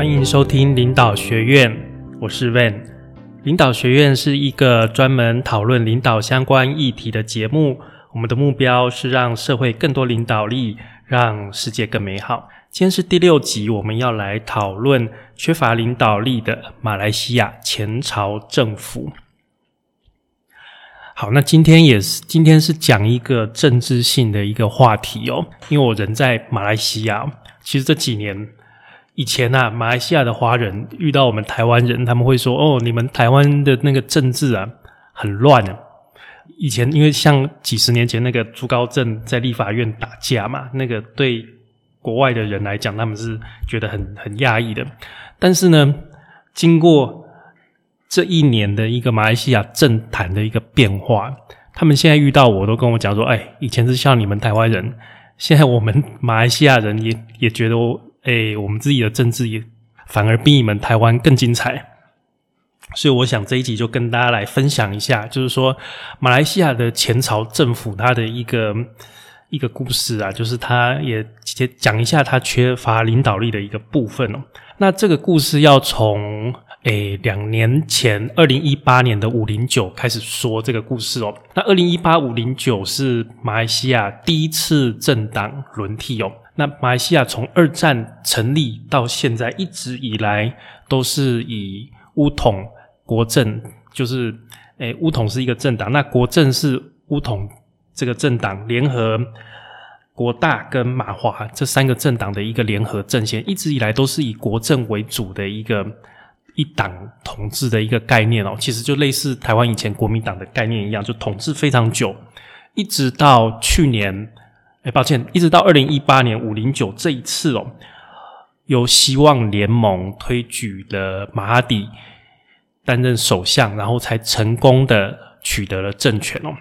欢迎收听领导学院，我是 Van。领导学院是一个专门讨论领导相关议题的节目。我们的目标是让社会更多领导力，让世界更美好。今天是第六集，我们要来讨论缺乏领导力的马来西亚前朝政府。好，那今天也是今天是讲一个政治性的一个话题哦，因为我人在马来西亚，其实这几年以前啊，马来西亚的华人遇到我们台湾人，他们会说：“哦，你们台湾的那个政治啊，很乱啊。”以前因为像几十年前那个朱高正在立法院打架嘛，那个对国外的人来讲，他们是觉得很很压抑的。但是呢，经过这一年的一个马来西亚政坛的一个变化，他们现在遇到我都跟我讲说：“哎，以前是像你们台湾人，现在我们马来西亚人也也觉得我，哎，我们自己的政治也反而比你们台湾更精彩。”所以我想这一集就跟大家来分享一下，就是说马来西亚的前朝政府它的一个一个故事啊，就是它也讲一下它缺乏领导力的一个部分哦。那这个故事要从诶两年前二零一八年的五零九开始说这个故事哦。那二零一八五零九是马来西亚第一次政党轮替哦。那马来西亚从二战成立到现在一直以来都是以乌统。国政就是，诶，乌统是一个政党，那国政是乌统这个政党联合国大跟马华这三个政党的一个联合阵线，一直以来都是以国政为主的一个一党统治的一个概念哦。其实就类似台湾以前国民党的概念一样，就统治非常久，一直到去年，哎，抱歉，一直到二零一八年五零九这一次哦，由希望联盟推举的马哈迪。担任首相，然后才成功的取得了政权哦。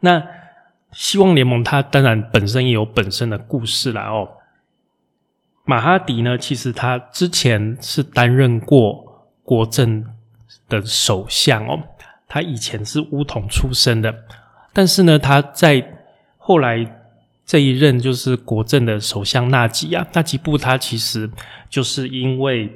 那希望联盟它当然本身也有本身的故事啦哦。马哈迪呢，其实他之前是担任过国政的首相哦，他以前是乌统出身的，但是呢，他在后来这一任就是国政的首相纳吉啊，纳吉布他其实就是因为。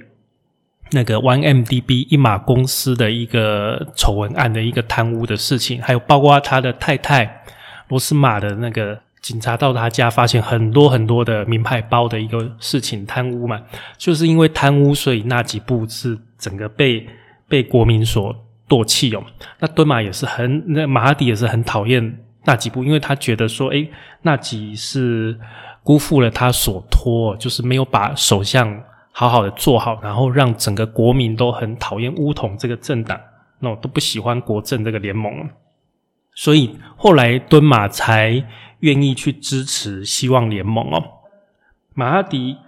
那个 OneMDB 一马公司的一个丑闻案的一个贪污的事情，还有包括他的太太罗斯玛的那个警察到他家发现很多很多的名牌包的一个事情，贪污嘛，就是因为贪污，所以那几部是整个被被国民所唾弃哦。那敦马也是很，那马哈迪也是很讨厌那几部，因为他觉得说，诶，那几是辜负了他所托，就是没有把首相。好好的做好，然后让整个国民都很讨厌乌统这个政党，那我都不喜欢国政这个联盟，所以后来敦马才愿意去支持希望联盟哦。马哈迪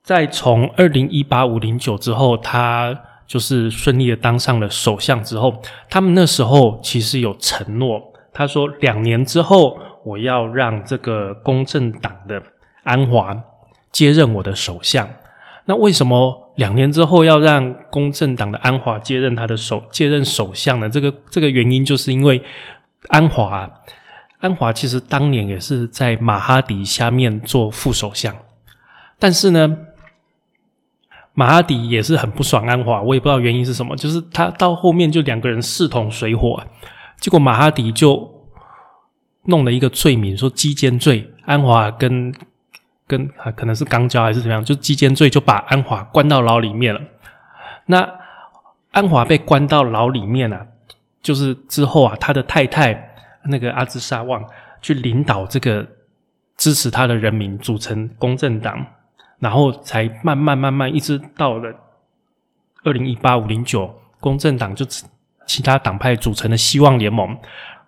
在从二零一八五零九之后，他就是顺利的当上了首相之后，他们那时候其实有承诺，他说两年之后我要让这个公正党的安华接任我的首相。那为什么两年之后要让公正党的安华接任他的首接任首相呢？这个这个原因就是因为安华安华其实当年也是在马哈迪下面做副首相，但是呢，马哈迪也是很不爽安华，我也不知道原因是什么，就是他到后面就两个人势同水火，结果马哈迪就弄了一个罪名，说基奸罪，安华跟。跟啊，可能是刚交还是怎么样，就基奸罪就把安华关到牢里面了。那安华被关到牢里面啊，就是之后啊，他的太太那个阿兹沙旺去领导这个支持他的人民组成公正党，然后才慢慢慢慢一直到了二零一八五零九，公正党就其他党派组成的希望联盟。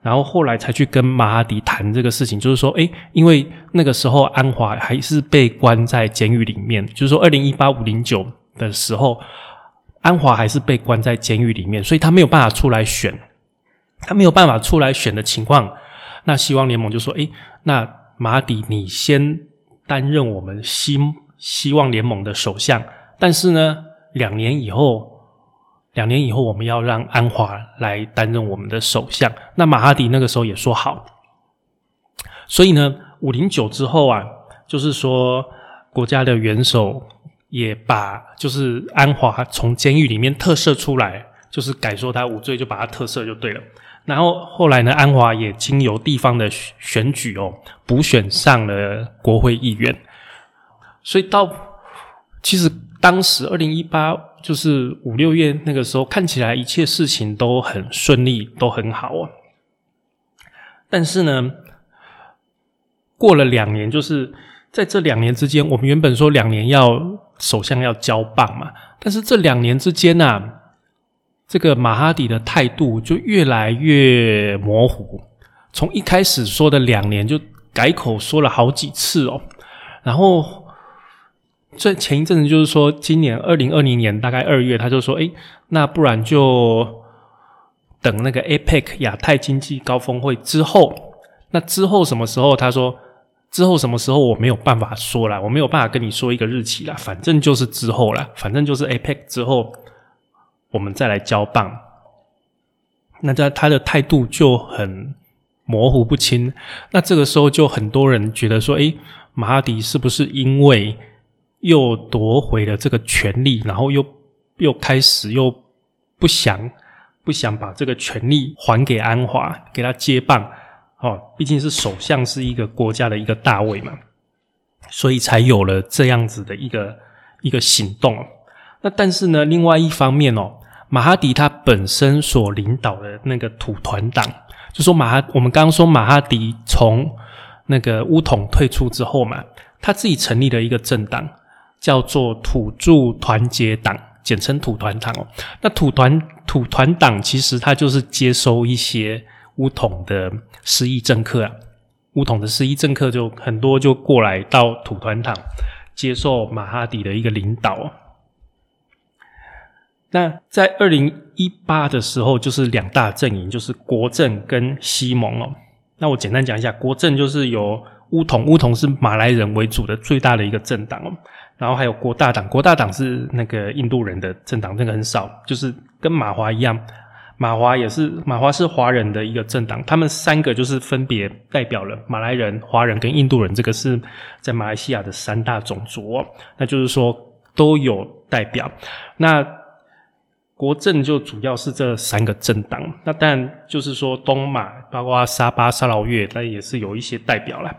然后后来才去跟马哈迪谈这个事情，就是说，诶，因为那个时候安华还是被关在监狱里面，就是说，二零一八五零九的时候，安华还是被关在监狱里面，所以他没有办法出来选，他没有办法出来选的情况，那希望联盟就说，诶，那马哈迪你先担任我们希希望联盟的首相，但是呢，两年以后。两年以后，我们要让安华来担任我们的首相。那马哈迪那个时候也说好。所以呢，五零九之后啊，就是说国家的元首也把就是安华从监狱里面特赦出来，就是改说他无罪，就把他特赦就对了。然后后来呢，安华也经由地方的选举哦，补选上了国会议员。所以到其实当时二零一八就是五六月那个时候，看起来一切事情都很顺利，都很好啊。但是呢，过了两年，就是在这两年之间，我们原本说两年要首相要交棒嘛，但是这两年之间呢。这个马哈迪的态度就越来越模糊，从一开始说的两年就改口说了好几次哦。然后这前一阵子就是说，今年二零二零年大概二月，他就说：“哎，那不然就等那个 APEC 亚太经济高峰会之后，那之后什么时候？”他说：“之后什么时候我没有办法说了，我没有办法跟你说一个日期了，反正就是之后了，反正就是 APEC 之后。”我们再来交棒，那这他的态度就很模糊不清。那这个时候就很多人觉得说：“诶，马哈迪是不是因为又夺回了这个权利，然后又又开始又不想不想把这个权利还给安华，给他接棒？哦，毕竟是首相是一个国家的一个大位嘛，所以才有了这样子的一个一个行动。那但是呢，另外一方面哦。马哈迪他本身所领导的那个土团党，就说马哈，我们刚刚说马哈迪从那个乌统退出之后嘛，他自己成立了一个政党，叫做土著团结党，简称土团党哦。那土团土团党其实他就是接收一些乌统的失意政客啊，乌统的失意政客就很多就过来到土团党接受马哈迪的一个领导。那在二零一八的时候，就是两大阵营，就是国政跟西蒙哦。那我简单讲一下，国政就是由乌统，乌统是马来人为主的最大的一个政党哦。然后还有国大党，国大党是那个印度人的政党，那个很少，就是跟马华一样，马华也是马华是华人的一个政党。他们三个就是分别代表了马来人、华人跟印度人，这个是在马来西亚的三大种族。那就是说都有代表。那国政就主要是这三个政党，那当然就是说东马，包括沙巴、沙劳越，那也是有一些代表了。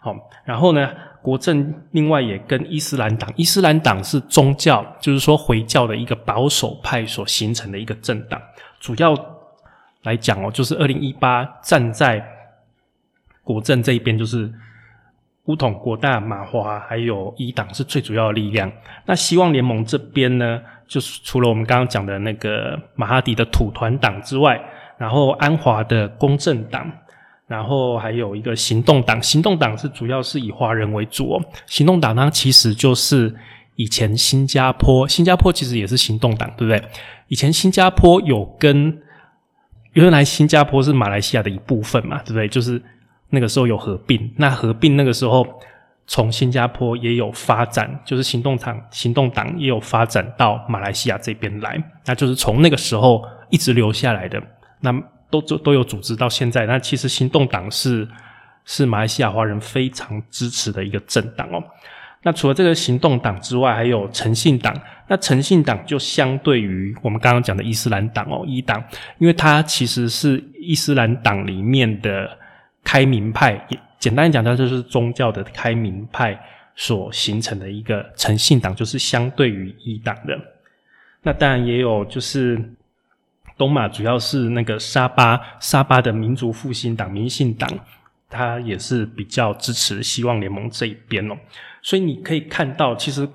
好，然后呢，国政另外也跟伊斯兰党，伊斯兰党是宗教，就是说回教的一个保守派所形成的一个政党。主要来讲哦，就是二零一八站在国政这一边，就是乌统、国大、马华还有伊党是最主要的力量。那希望联盟这边呢？就是除了我们刚刚讲的那个马哈迪的土团党之外，然后安华的公正党，然后还有一个行动党。行动党是主要是以华人为主。行动党呢，其实就是以前新加坡，新加坡其实也是行动党，对不对？以前新加坡有跟原来新加坡是马来西亚的一部分嘛，对不对？就是那个时候有合并，那合并那个时候。从新加坡也有发展，就是行动党行动党也有发展到马来西亚这边来，那就是从那个时候一直留下来的，那都都都有组织到现在。那其实行动党是是马来西亚华人非常支持的一个政党哦。那除了这个行动党之外，还有诚信党。那诚信党就相对于我们刚刚讲的伊斯兰党哦，一党，因为它其实是伊斯兰党里面的开明派。简单讲，它就是宗教的开明派所形成的一个诚信党，就是相对于一党的。那当然也有，就是东马主要是那个沙巴，沙巴的民族复兴党、民信党，它也是比较支持希望联盟这一边哦。所以你可以看到，其实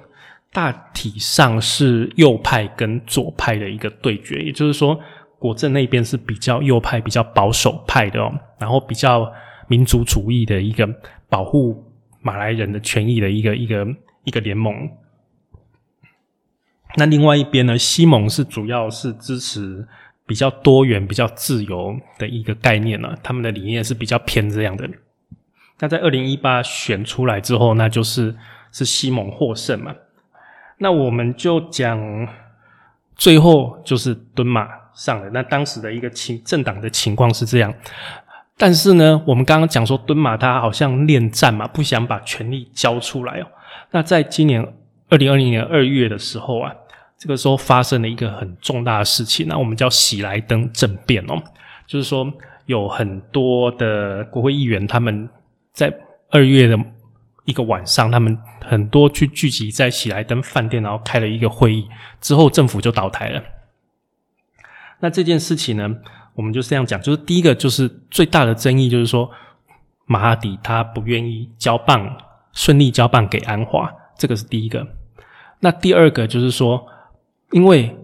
大体上是右派跟左派的一个对决，也就是说，国政那边是比较右派、比较保守派的哦，然后比较。民族主义的一个保护马来人的权益的一个一个一个联盟。那另外一边呢，西蒙是主要是支持比较多元、比较自由的一个概念呢。他们的理念是比较偏这样的。那在二零一八选出来之后，那就是是西蒙获胜嘛。那我们就讲最后就是敦马上了。那当时的一个情政党的情况是这样。但是呢，我们刚刚讲说敦马他好像恋战嘛，不想把权力交出来哦。那在今年二零二零年二月的时候啊，这个时候发生了一个很重大的事情，那我们叫喜来登政变哦，就是说有很多的国会议员他们在二月的一个晚上，他们很多去聚集在喜来登饭店，然后开了一个会议，之后政府就倒台了。那这件事情呢，我们就是这样讲，就是第一个就是最大的争议，就是说马哈迪他不愿意交棒，顺利交棒给安华，这个是第一个。那第二个就是说，因为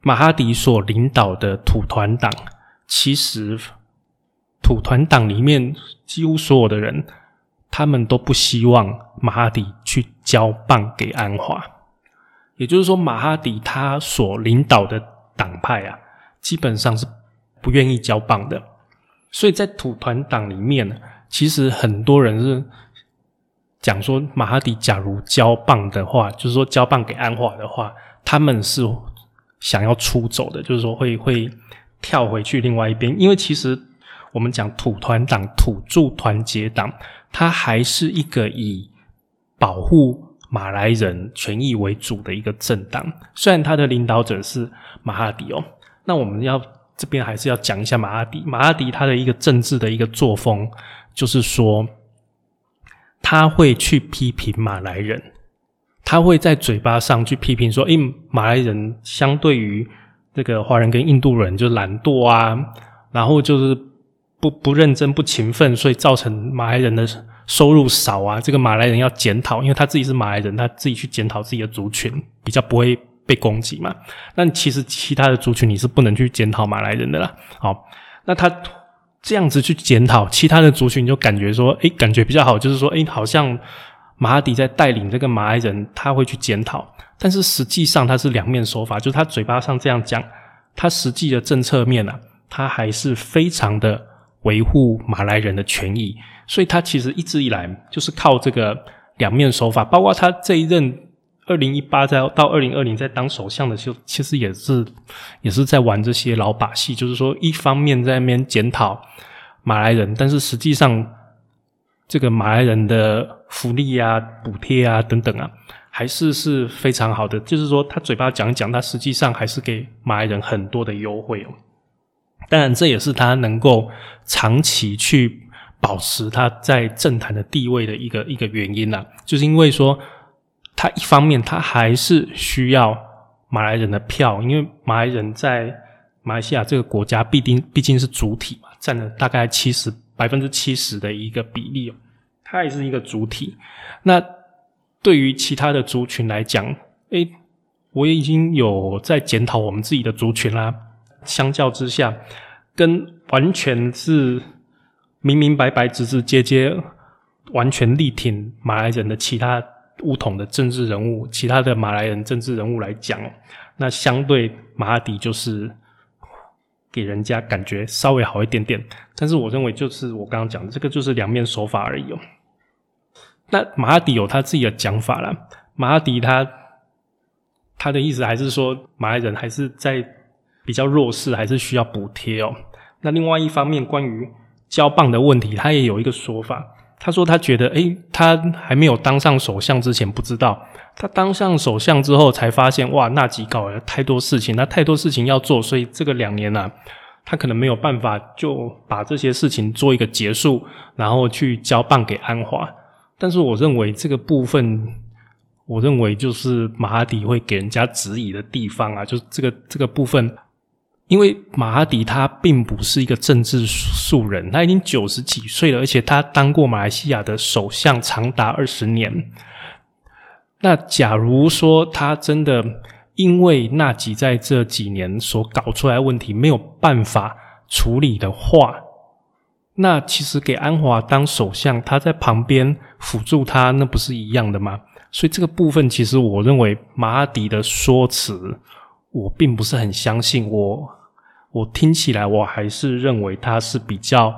马哈迪所领导的土团党，其实土团党里面几乎所有的人，他们都不希望马哈迪去交棒给安华。也就是说，马哈迪他所领导的党派啊，基本上是不愿意交棒的。所以在土团党里面呢，其实很多人是。讲说马哈迪假如交棒的话，就是说交棒给安华的话，他们是想要出走的，就是说会会跳回去另外一边。因为其实我们讲土团党、土著团结党，它还是一个以保护马来人权益为主的一个政党。虽然他的领导者是马哈迪哦，那我们要这边还是要讲一下马哈迪。马哈迪他的一个政治的一个作风，就是说。他会去批评马来人，他会在嘴巴上去批评说：“诶，马来人相对于这个华人跟印度人就懒惰啊，然后就是不不认真、不勤奋，所以造成马来人的收入少啊。这个马来人要检讨，因为他自己是马来人，他自己去检讨自己的族群，比较不会被攻击嘛。那其实其他的族群你是不能去检讨马来人的啦。好，那他。这样子去检讨其他的族群，就感觉说，诶，感觉比较好，就是说，诶，好像马哈迪在带领这个马来人，他会去检讨，但是实际上他是两面手法，就是他嘴巴上这样讲，他实际的政策面呢，他还是非常的维护马来人的权益，所以他其实一直以来就是靠这个两面手法，包括他这一任。二零一八在到二零二零在当首相的时候，其实也是也是在玩这些老把戏，就是说一方面在那边检讨马来人，但是实际上这个马来人的福利啊、补贴啊等等啊，还是是非常好的。就是说他嘴巴讲一讲，他实际上还是给马来人很多的优惠哦。当然，这也是他能够长期去保持他在政坛的地位的一个一个原因呐，就是因为说。他一方面，他还是需要马来人的票，因为马来人在马来西亚这个国家必定毕竟是主体嘛，占了大概七十百分之七十的一个比例哦，他也是一个主体。那对于其他的族群来讲，诶，我也已经有在检讨我们自己的族群啦。相较之下，跟完全是明明白白、直直接接、完全力挺马来人的其他。乌统的政治人物，其他的马来人政治人物来讲，那相对马哈迪就是给人家感觉稍微好一点点。但是我认为，就是我刚刚讲的这个，就是两面手法而已哦。那马哈迪有他自己的讲法了。马哈迪他他的意思还是说，马来人还是在比较弱势，还是需要补贴哦。那另外一方面，关于交棒的问题，他也有一个说法。他说：“他觉得，诶，他还没有当上首相之前不知道，他当上首相之后才发现，哇，纳吉搞了太多事情，那太多事情要做，所以这个两年呢，他可能没有办法就把这些事情做一个结束，然后去交棒给安华。但是，我认为这个部分，我认为就是马哈迪会给人家质疑的地方啊，就是这个这个部分。”因为马哈迪他并不是一个政治素人，他已经九十几岁了，而且他当过马来西亚的首相长达二十年。那假如说他真的因为纳吉在这几年所搞出来问题没有办法处理的话，那其实给安华当首相，他在旁边辅助他，那不是一样的吗？所以这个部分，其实我认为马哈迪的说辞，我并不是很相信。我。我听起来，我还是认为他是比较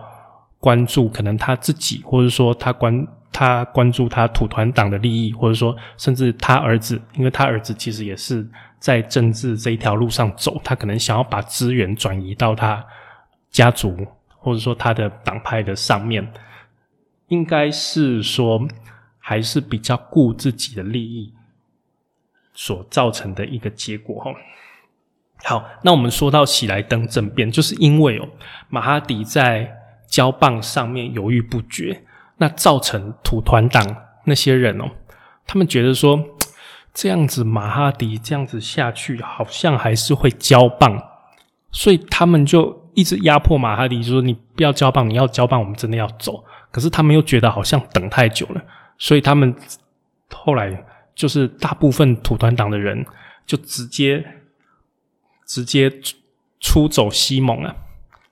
关注可能他自己，或者说他关他关注他土团党的利益，或者说甚至他儿子，因为他儿子其实也是在政治这一条路上走，他可能想要把资源转移到他家族，或者说他的党派的上面，应该是说还是比较顾自己的利益，所造成的一个结果哈。好，那我们说到喜来登政变，就是因为哦，马哈迪在交棒上面犹豫不决，那造成土团党那些人哦，他们觉得说这样子马哈迪这样子下去，好像还是会交棒，所以他们就一直压迫马哈迪，就说你不要交棒，你要交棒，我们真的要走。可是他们又觉得好像等太久了，所以他们后来就是大部分土团党的人就直接。直接出走西蒙啊，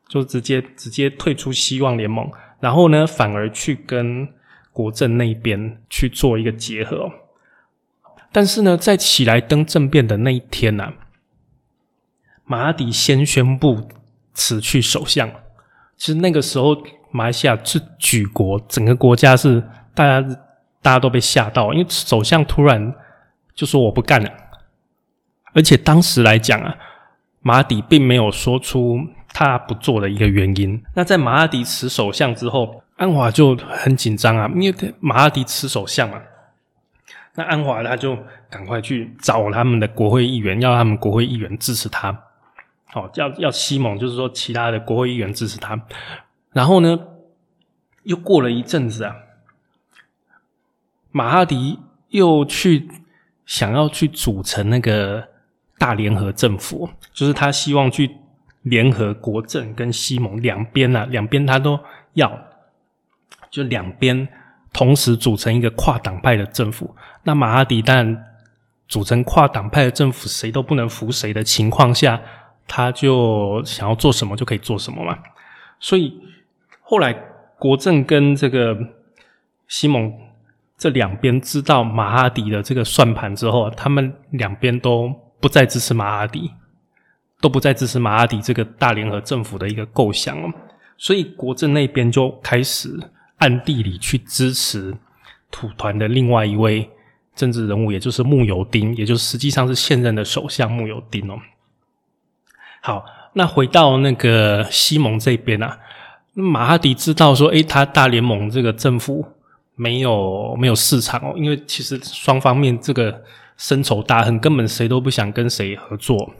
就直接直接退出希望联盟，然后呢，反而去跟国政那边去做一个结合。但是呢，在喜来登政变的那一天呢，马哈迪先宣布辞去首相。其实那个时候，马来西亚是举国，整个国家是大家大家都被吓到，因为首相突然就说我不干了，而且当时来讲啊。马迪并没有说出他不做的一个原因。那在马哈迪辞首相之后，安华就很紧张啊，因为马哈迪辞首相嘛。那安华他就赶快去找他们的国会议员，要他们国会议员支持他。好，要要西蒙，就是说其他的国会议员支持他。然后呢，又过了一阵子啊，马哈迪又去想要去组成那个。大联合政府就是他希望去联合国政跟西蒙两边啊，两边他都要，就两边同时组成一个跨党派的政府。那马哈迪当然组成跨党派的政府，谁都不能服谁的情况下，他就想要做什么就可以做什么嘛。所以后来国政跟这个西蒙这两边知道马哈迪的这个算盘之后，他们两边都。不再支持马哈迪，都不再支持马哈迪这个大联合政府的一个构想了，所以国政那边就开始暗地里去支持土团的另外一位政治人物，也就是穆尤丁，也就是实际上是现任的首相穆尤丁哦。好，那回到那个西蒙这边啊，马哈迪知道说，诶，他大联盟这个政府没有没有市场哦，因为其实双方面这个。深仇大恨，根本谁都不想跟谁合作。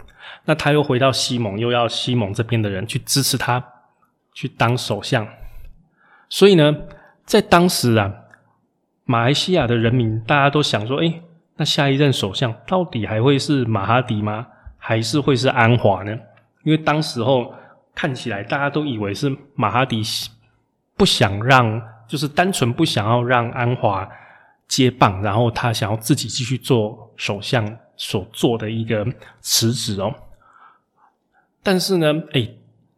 那他又回到西蒙，又要西蒙这边的人去支持他，去当首相。所以呢，在当时啊，马来西亚的人民大家都想说：，哎，那下一任首相到底还会是马哈迪吗？还是会是安华呢？因为当时候看起来大家都以为是马哈迪不想让，就是单纯不想要让安华。接棒，然后他想要自己继续做首相所做的一个辞职哦。但是呢，哎，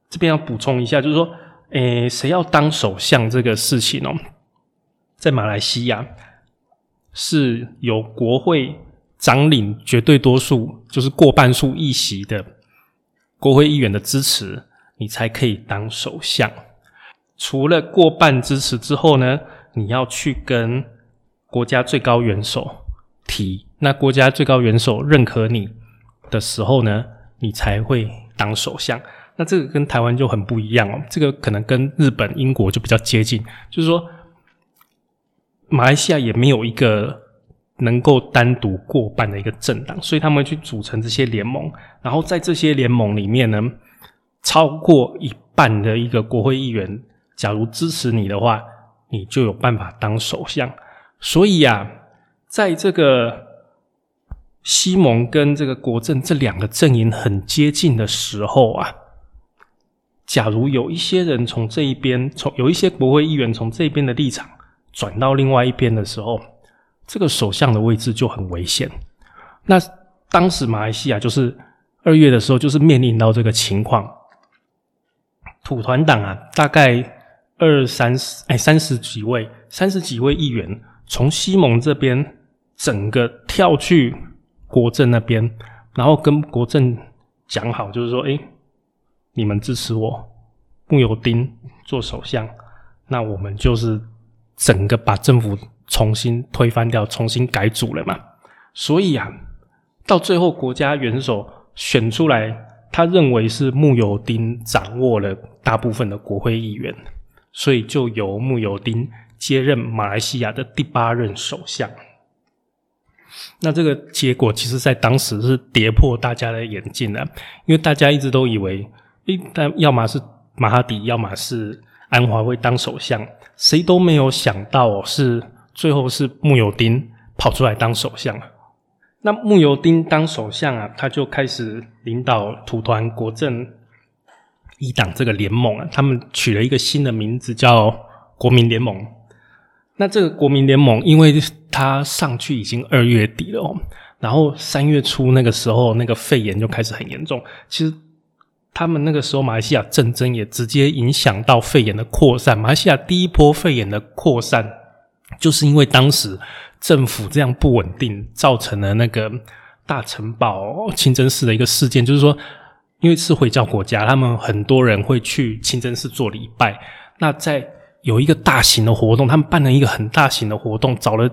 这边要补充一下，就是说，哎，谁要当首相这个事情哦，在马来西亚是由国会掌领绝对多数，就是过半数议席的国会议员的支持，你才可以当首相。除了过半支持之后呢，你要去跟国家最高元首提，那国家最高元首认可你的时候呢，你才会当首相。那这个跟台湾就很不一样哦，这个可能跟日本、英国就比较接近，就是说马来西亚也没有一个能够单独过半的一个政党，所以他们去组成这些联盟，然后在这些联盟里面呢，超过一半的一个国会议员，假如支持你的话，你就有办法当首相。所以啊，在这个西蒙跟这个国政这两个阵营很接近的时候啊，假如有一些人从这一边，从有一些国会议员从这边的立场转到另外一边的时候，这个首相的位置就很危险。那当时马来西亚就是二月的时候，就是面临到这个情况，土团党啊，大概二三十哎三十几位，三十几位议员。从西蒙这边整个跳去国政那边，然后跟国政讲好，就是说，哎，你们支持我穆尤丁做首相，那我们就是整个把政府重新推翻掉，重新改组了嘛。所以啊，到最后国家元首选出来，他认为是穆尤丁掌握了大部分的国会议员，所以就由穆尤丁。接任马来西亚的第八任首相。那这个结果其实，在当时是跌破大家的眼镜的，因为大家一直都以为，诶，但要么是马哈迪，要么是安华会当首相，谁都没有想到是最后是穆尤丁跑出来当首相。那穆尤丁当首相啊，他就开始领导土团国政一党这个联盟啊，他们取了一个新的名字叫国民联盟。那这个国民联盟，因为他上去已经二月底了哦，然后三月初那个时候，那个肺炎就开始很严重。其实他们那个时候马来西亚战争也直接影响到肺炎的扩散。马来西亚第一波肺炎的扩散，就是因为当时政府这样不稳定，造成了那个大城堡清真寺的一个事件。就是说，因为是回教国家，他们很多人会去清真寺做礼拜。那在有一个大型的活动，他们办了一个很大型的活动，找了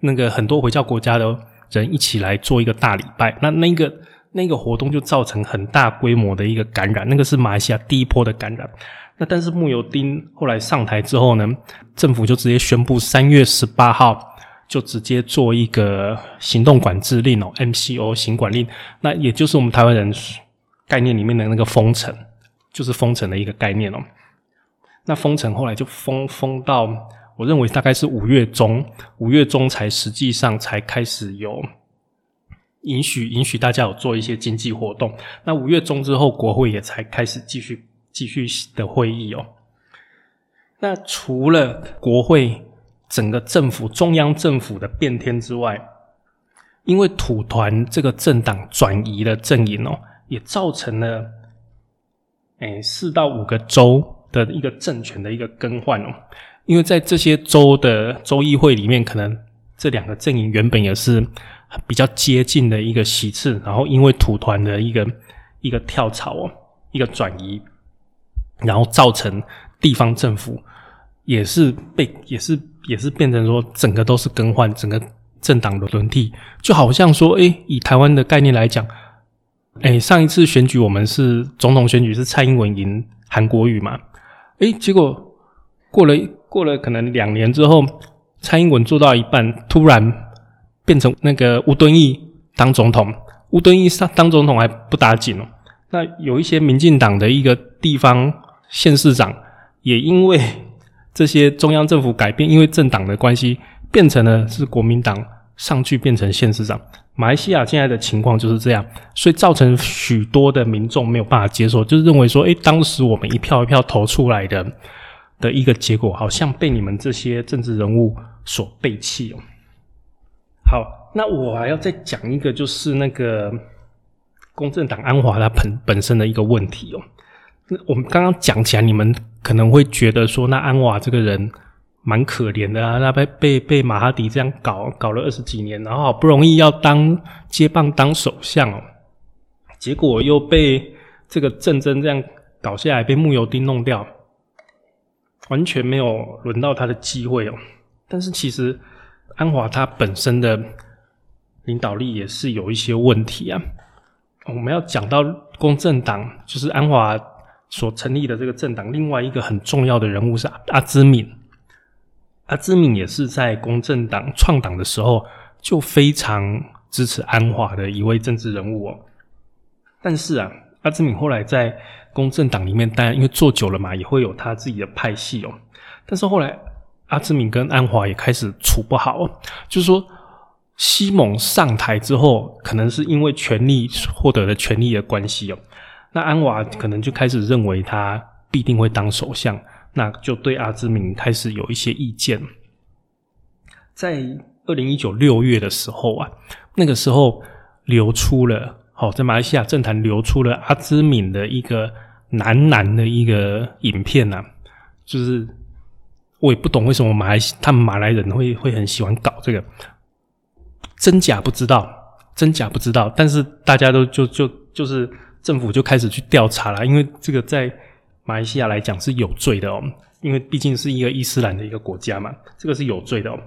那个很多回教国家的人一起来做一个大礼拜。那那个那个活动就造成很大规模的一个感染，那个是马来西亚第一波的感染。那但是穆尤丁后来上台之后呢，政府就直接宣布三月十八号就直接做一个行动管制令哦，MCO 行管令。那也就是我们台湾人概念里面的那个封城，就是封城的一个概念哦。那封城后来就封封到，我认为大概是五月中，五月中才实际上才开始有允许允许大家有做一些经济活动。那五月中之后，国会也才开始继续继续的会议哦。那除了国会整个政府中央政府的变天之外，因为土团这个政党转移了阵营哦，也造成了哎四到五个州。的一个政权的一个更换哦，因为在这些州的州议会里面，可能这两个阵营原本也是比较接近的一个席次，然后因为土团的一个一个跳槽哦，一个转移，然后造成地方政府也是被也是也是变成说整个都是更换，整个政党的轮替，就好像说，诶，以台湾的概念来讲，诶，上一次选举我们是总统选举是蔡英文赢韩国瑜嘛。哎，结果过了过了可能两年之后，蔡英文做到一半，突然变成那个吴敦义当总统。吴敦义上当总统还不打紧哦。那有一些民进党的一个地方县市长，也因为 这些中央政府改变，因为政党的关系，变成了是国民党上去变成县市长。马来西亚现在的情况就是这样，所以造成许多的民众没有办法接受，就是认为说，诶，当时我们一票一票投出来的的一个结果，好像被你们这些政治人物所背弃哦。好，那我还要再讲一个，就是那个公正党安华他本本身的一个问题哦。我们刚刚讲起来，你们可能会觉得说，那安瓦这个人。蛮可怜的啊，那被被被马哈迪这样搞搞了二十几年，然后好不容易要当接棒当首相哦，结果又被这个战争这样搞下来，被穆尤丁弄掉，完全没有轮到他的机会哦。但是其实安华他本身的领导力也是有一些问题啊。我们要讲到公正党，就是安华所成立的这个政党，另外一个很重要的人物是阿兹敏。阿兹敏也是在公正党创党的时候就非常支持安华的一位政治人物哦。但是啊，阿兹敏后来在公正党里面，当然因为做久了嘛，也会有他自己的派系哦。但是后来阿兹敏跟安华也开始处不好，就是说西蒙上台之后，可能是因为权力获得了权力的关系哦，那安瓦可能就开始认为他必定会当首相。那就对阿兹敏开始有一些意见。在二零一九六月的时候啊，那个时候流出了，好在马来西亚政坛流出了阿兹敏的一个男男的一个影片呐，就是我也不懂为什么马来他们马来人会会很喜欢搞这个，真假不知道，真假不知道，但是大家都就就就是政府就开始去调查了，因为这个在。马来西亚来讲是有罪的哦，因为毕竟是一个伊斯兰的一个国家嘛，这个是有罪的哦。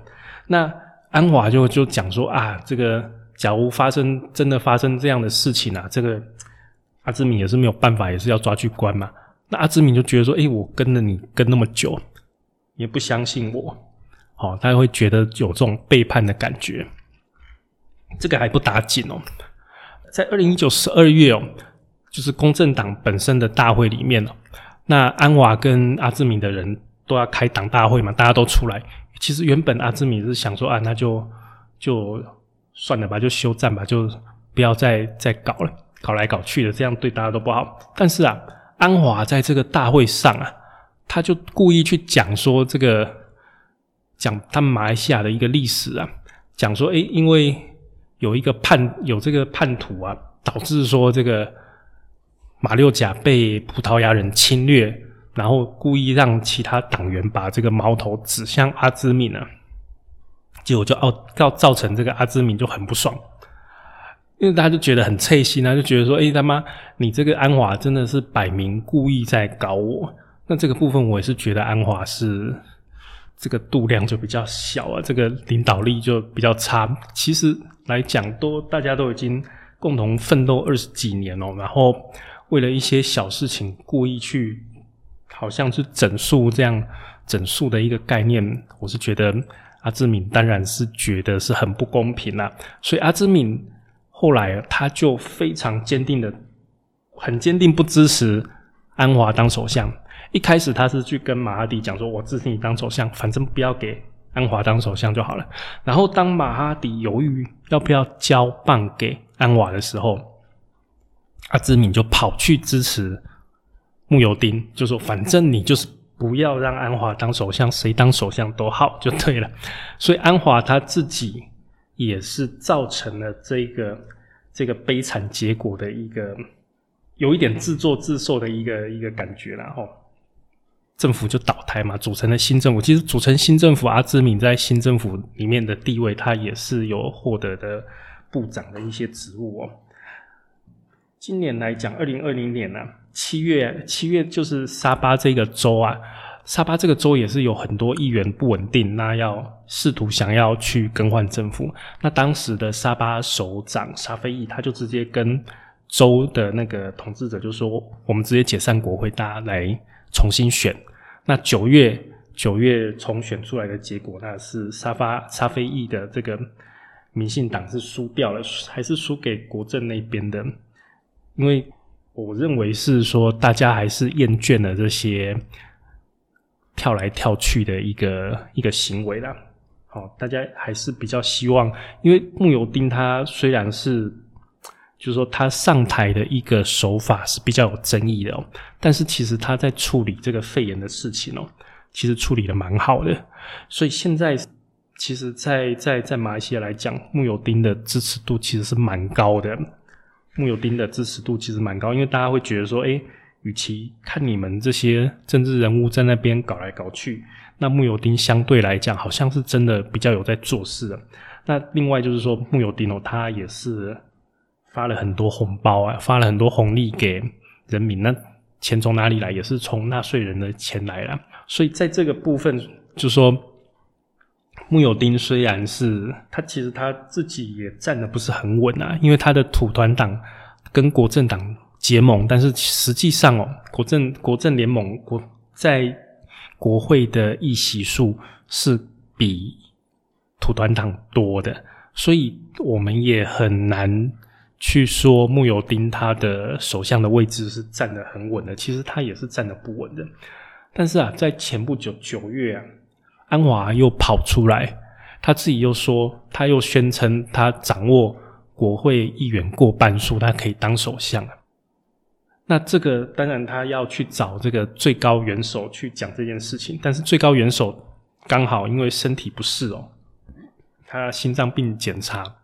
那安华就就讲说啊，这个假如发生真的发生这样的事情啊，这个阿兹敏也是没有办法，也是要抓去关嘛。那阿兹敏就觉得说，诶，我跟了你跟那么久，也不相信我，好，他会觉得有这种背叛的感觉。这个还不打紧哦，在二零一九十二月哦，就是公正党本身的大会里面哦，那安华跟阿兹敏的人都要开党大会嘛，大家都出来。其实原本阿兹敏是想说啊，那就就算了吧，就休战吧，就不要再再搞了，搞来搞去的，这样对大家都不好。但是啊，安华在这个大会上啊，他就故意去讲说这个讲他们马来西亚的一个历史啊，讲说诶，因为有一个叛有这个叛徒啊，导致说这个马六甲被葡萄牙人侵略，然后故意让其他党员把这个矛头指向阿兹敏呢，结果就造造造成这个阿兹敏就很不爽。因为大家就觉得很脆心啊，就觉得说，哎他妈，你这个安华真的是摆明故意在搞我。那这个部分我也是觉得安华是这个度量就比较小啊，这个领导力就比较差。其实来讲，都大家都已经共同奋斗二十几年哦，然后为了一些小事情故意去，好像是整数这样整数的一个概念，我是觉得阿志敏当然是觉得是很不公平啦。所以阿志敏。后来他就非常坚定的，很坚定不支持安华当首相。一开始他是去跟马哈迪讲说：“我支持你当首相，反正不要给安华当首相就好了。”然后当马哈迪犹豫要不要交棒给安华的时候，阿兹敏就跑去支持穆尤丁，就说：“反正你就是不要让安华当首相，谁当首相都好就对了。”所以安华他自己。也是造成了这个这个悲惨结果的一个有一点自作自受的一个一个感觉然后政府就倒台嘛，组成了新政府。其实组成新政府，阿兹敏在新政府里面的地位，他也是有获得的部长的一些职务哦。今年来讲，二零二零年呢，七月七月就是沙巴这个州啊。沙巴这个州也是有很多议员不稳定，那要试图想要去更换政府。那当时的沙巴首长沙菲义他就直接跟州的那个统治者就说：“我们直接解散国会，大家来重新选。”那九月九月重选出来的结果，那是沙巴沙菲义的这个民进党是输掉了，还是输给国政那边的？因为我认为是说大家还是厌倦了这些。跳来跳去的一个一个行为啦。好，大家还是比较希望，因为穆尤丁他虽然是，就是说他上台的一个手法是比较有争议的哦，但是其实他在处理这个肺炎的事情哦，其实处理的蛮好的，所以现在其实，在在在马来西亚来讲，穆尤丁的支持度其实是蛮高的，穆尤丁的支持度其实蛮高，因为大家会觉得说，哎。与其看你们这些政治人物在那边搞来搞去，那穆尤丁相对来讲好像是真的比较有在做事的。那另外就是说，穆尤丁哦，他也是发了很多红包啊，发了很多红利给人民。那钱从哪里来？也是从纳税人的钱来了。所以在这个部分，就说穆尤丁虽然是他，其实他自己也站的不是很稳啊，因为他的土团党跟国政党。结盟，但是实际上哦，国政国政联盟国在国会的议席数是比土团党多的，所以我们也很难去说穆尤丁他的首相的位置是站得很稳的，其实他也是站得不稳的。但是啊，在前不久九月啊，安华又跑出来，他自己又说，他又宣称他掌握国会议员过半数，他可以当首相。那这个当然他要去找这个最高元首去讲这件事情，但是最高元首刚好因为身体不适哦，他心脏病检查，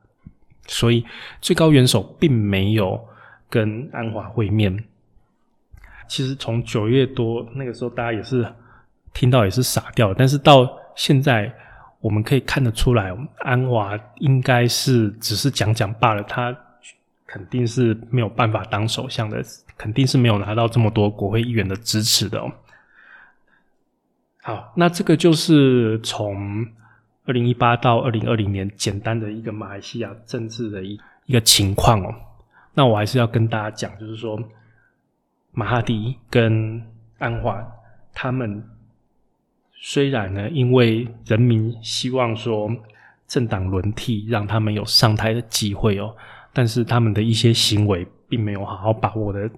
所以最高元首并没有跟安华会面。其实从九月多那个时候，大家也是听到也是傻掉，但是到现在我们可以看得出来，安华应该是只是讲讲罢了，他肯定是没有办法当首相的。肯定是没有拿到这么多国会议员的支持的哦。好，那这个就是从二零一八到二零二零年简单的一个马来西亚政治的一一个情况哦。那我还是要跟大家讲，就是说马哈迪跟安华他们虽然呢，因为人民希望说政党轮替，让他们有上台的机会哦。但是他们的一些行为，并没有好好把握的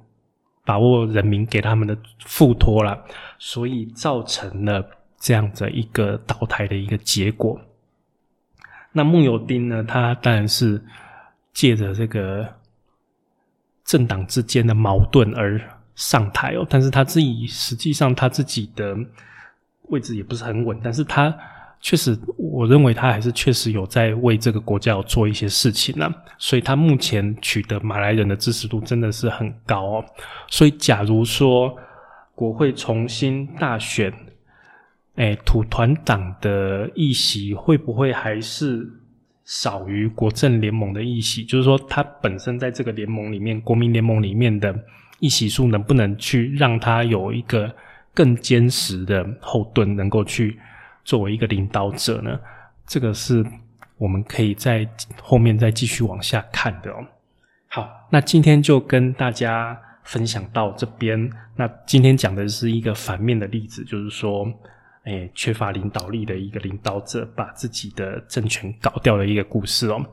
把握人民给他们的付托了，所以造成了这样的一个倒台的一个结果。那穆尤丁呢？他当然是借着这个政党之间的矛盾而上台哦，但是他自己实际上他自己的位置也不是很稳，但是他确实，我认为他还是确实有在为这个国家做一些事情呢，所以他目前取得马来人的支持度真的是很高哦。所以，假如说国会重新大选。哎，土团党的议席会不会还是少于国政联盟的议席？就是说，他本身在这个联盟里面，国民联盟里面的议席数能不能去让他有一个更坚实的后盾，能够去作为一个领导者呢？这个是我们可以在后面再继续往下看的哦。好，那今天就跟大家分享到这边。那今天讲的是一个反面的例子，就是说。哎，缺乏领导力的一个领导者，把自己的政权搞掉的一个故事哦，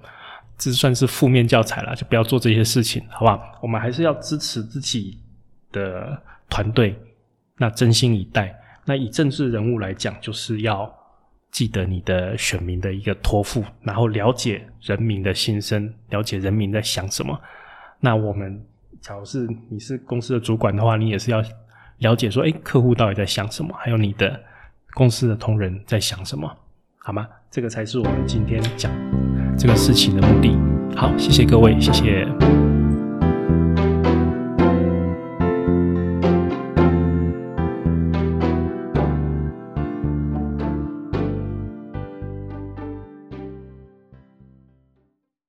这算是负面教材了，就不要做这些事情，好不好？我们还是要支持自己的团队，那真心以待。那以政治人物来讲，就是要记得你的选民的一个托付，然后了解人民的心声，了解人民在想什么。那我们，假如是你是公司的主管的话，你也是要了解说，哎，客户到底在想什么，还有你的。公司的同仁在想什么？好吗？这个才是我们今天讲这个事情的目的。好，谢谢各位，谢谢。